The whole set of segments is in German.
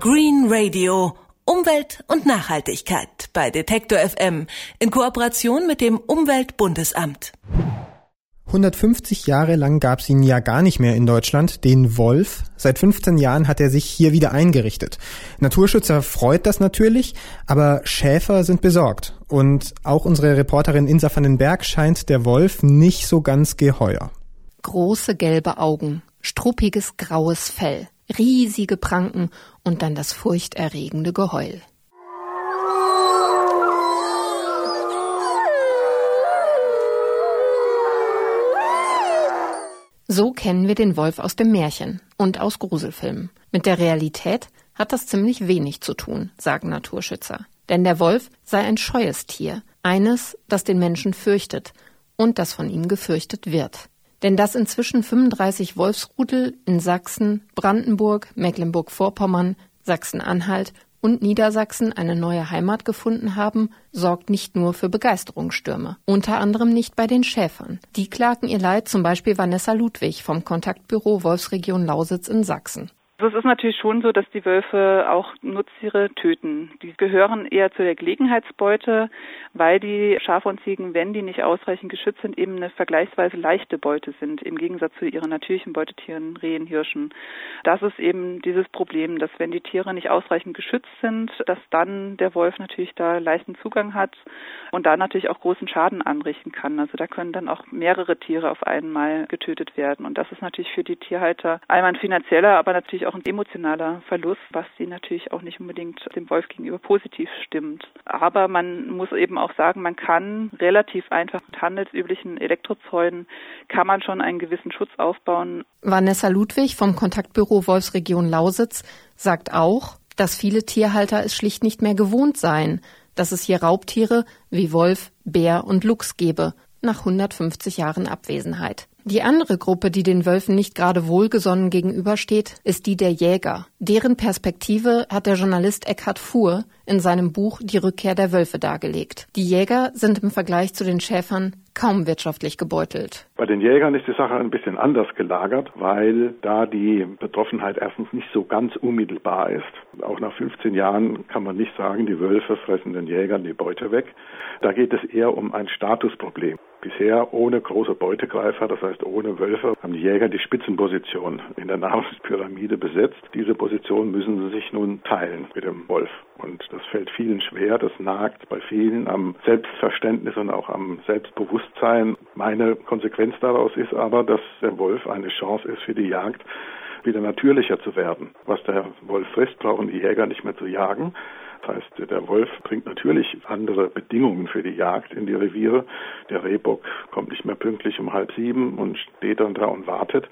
Green Radio. Umwelt und Nachhaltigkeit bei Detektor FM in Kooperation mit dem Umweltbundesamt. 150 Jahre lang gab es ihn ja gar nicht mehr in Deutschland, den Wolf. Seit 15 Jahren hat er sich hier wieder eingerichtet. Naturschützer freut das natürlich, aber Schäfer sind besorgt. Und auch unsere Reporterin Insa van den Berg scheint der Wolf nicht so ganz geheuer. Große gelbe Augen, struppiges graues Fell riesige Pranken und dann das furchterregende Geheul. So kennen wir den Wolf aus dem Märchen und aus Gruselfilmen. Mit der Realität hat das ziemlich wenig zu tun, sagen Naturschützer. Denn der Wolf sei ein scheues Tier, eines, das den Menschen fürchtet und das von ihm gefürchtet wird. Denn dass inzwischen 35 Wolfsrudel in Sachsen, Brandenburg, Mecklenburg-Vorpommern, Sachsen-Anhalt und Niedersachsen eine neue Heimat gefunden haben, sorgt nicht nur für Begeisterungsstürme. Unter anderem nicht bei den Schäfern. Die klagen ihr Leid zum Beispiel Vanessa Ludwig vom Kontaktbüro Wolfsregion Lausitz in Sachsen. Also es ist natürlich schon so, dass die Wölfe auch Nutztiere töten. Die gehören eher zu der Gelegenheitsbeute, weil die Schafe und Ziegen, wenn die nicht ausreichend geschützt sind, eben eine vergleichsweise leichte Beute sind, im Gegensatz zu ihren natürlichen Beutetieren, Rehen, Hirschen. Das ist eben dieses Problem, dass wenn die Tiere nicht ausreichend geschützt sind, dass dann der Wolf natürlich da leichten Zugang hat und da natürlich auch großen Schaden anrichten kann. Also da können dann auch mehrere Tiere auf einmal getötet werden. Und das ist natürlich für die Tierhalter einmal ein finanzieller, aber natürlich auch ein emotionaler Verlust, was sie natürlich auch nicht unbedingt dem Wolf gegenüber positiv stimmt. Aber man muss eben auch sagen, man kann relativ einfach mit handelsüblichen Elektrozäunen kann man schon einen gewissen Schutz aufbauen. Vanessa Ludwig vom Kontaktbüro Wolfsregion Lausitz sagt auch, dass viele Tierhalter es schlicht nicht mehr gewohnt seien, dass es hier Raubtiere wie Wolf, Bär und Luchs gebe, nach 150 Jahren Abwesenheit. Die andere Gruppe, die den Wölfen nicht gerade wohlgesonnen gegenübersteht, ist die der Jäger. Deren Perspektive hat der Journalist Eckhard Fuhr in seinem Buch Die Rückkehr der Wölfe dargelegt. Die Jäger sind im Vergleich zu den Schäfern kaum wirtschaftlich gebeutelt. Bei den Jägern ist die Sache ein bisschen anders gelagert, weil da die Betroffenheit erstens nicht so ganz unmittelbar ist. Auch nach 15 Jahren kann man nicht sagen, die Wölfe fressen den Jägern die Beute weg. Da geht es eher um ein Statusproblem. Bisher ohne große Beutegreifer, das heißt ohne Wölfe, haben die Jäger die Spitzenposition in der Nahrungspyramide besetzt. Diese Position müssen sie sich nun teilen mit dem Wolf. Und das fällt vielen schwer, das nagt bei vielen am Selbstverständnis und auch am Selbstbewusstsein. Meine Konsequenz daraus ist aber, dass der Wolf eine Chance ist für die Jagd, wieder natürlicher zu werden. Was der Wolf frisst, brauchen die Jäger nicht mehr zu jagen. Das heißt, der Wolf bringt natürlich andere Bedingungen für die Jagd in die Reviere. Der Rehbock kommt nicht mehr pünktlich um halb sieben und steht dann da und wartet.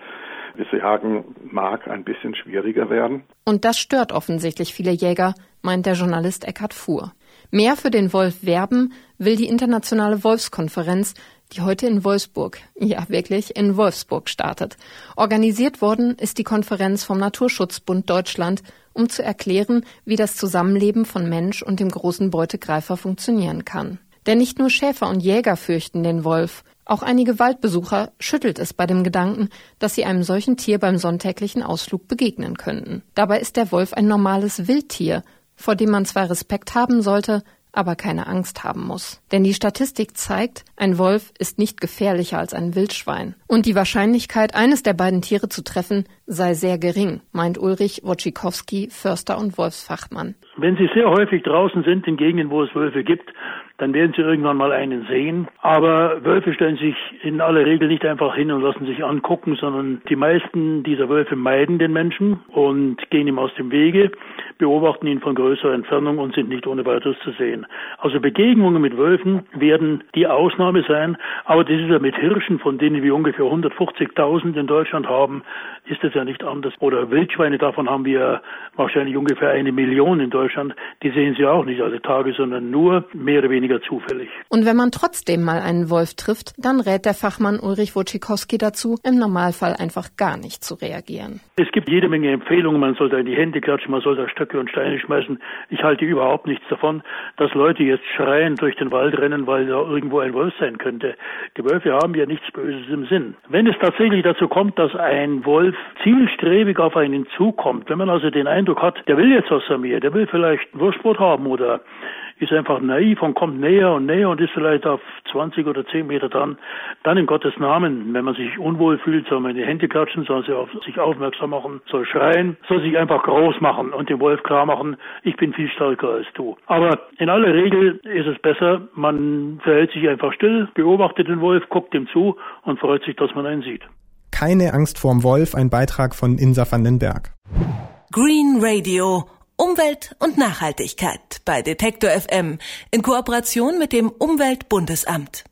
Das Jagen mag ein bisschen schwieriger werden. Und das stört offensichtlich viele Jäger, meint der Journalist Eckhard Fuhr. Mehr für den Wolf werben will die internationale Wolfskonferenz, die heute in Wolfsburg, ja wirklich in Wolfsburg startet. Organisiert worden ist die Konferenz vom Naturschutzbund Deutschland, um zu erklären, wie das Zusammenleben von Mensch und dem großen Beutegreifer funktionieren kann. Denn nicht nur Schäfer und Jäger fürchten den Wolf, auch einige Waldbesucher schüttelt es bei dem Gedanken, dass sie einem solchen Tier beim sonntäglichen Ausflug begegnen könnten. Dabei ist der Wolf ein normales Wildtier, vor dem man zwar Respekt haben sollte, aber keine Angst haben muss. Denn die Statistik zeigt, ein Wolf ist nicht gefährlicher als ein Wildschwein. Und die Wahrscheinlichkeit, eines der beiden Tiere zu treffen, sei sehr gering, meint Ulrich Wojcikowski, Förster und Wolfsfachmann. Wenn Sie sehr häufig draußen sind in Gegenden, wo es Wölfe gibt, dann werden Sie irgendwann mal einen sehen. Aber Wölfe stellen sich in aller Regel nicht einfach hin und lassen sich angucken, sondern die meisten dieser Wölfe meiden den Menschen und gehen ihm aus dem Wege, beobachten ihn von größerer Entfernung und sind nicht ohne weiteres zu sehen. Also Begegnungen mit Wölfen werden die Ausnahme sein, aber das ist ja mit Hirschen, von denen wir ungefähr 150.000 in Deutschland haben, ist es ja nicht anders. Oder Wildschweine, davon haben wir wahrscheinlich ungefähr eine Million in Deutschland. Die sehen Sie auch nicht alle Tage, sondern nur mehr oder weniger zufällig. Und wenn man trotzdem mal einen Wolf trifft, dann rät der Fachmann Ulrich Wojcikowski dazu, im Normalfall einfach gar nicht zu reagieren. Es gibt jede Menge Empfehlungen, man soll da in die Hände klatschen, man soll da Stöcke und Steine schmeißen. Ich halte überhaupt nichts davon, dass Leute jetzt schreien durch den Wald rennen, weil da irgendwo ein Wolf sein könnte. Die Wölfe haben ja nichts Böses im Sinn. Wenn es tatsächlich dazu kommt, dass ein Wolf zielstrebig auf einen zukommt, wenn man also den Eindruck hat, der will jetzt was von mir, der will vielleicht Wurstbrot haben oder ist einfach naiv und kommt näher und näher und ist vielleicht auf 20 oder 10 Meter dran, dann in Gottes Namen, wenn man sich unwohl fühlt, soll man in die Hände klatschen, soll sie auf sich aufmerksam machen, soll schreien, soll sich einfach groß machen und dem Wolf klar machen, ich bin viel stärker als du. Aber in aller Regel ist es besser, man verhält sich einfach still, beobachtet den Wolf, guckt ihm zu und freut sich, dass man ihn sieht. Keine Angst vorm Wolf, ein Beitrag von Insa van den Berg. Green Radio Umwelt und Nachhaltigkeit bei Detektor FM in Kooperation mit dem Umweltbundesamt.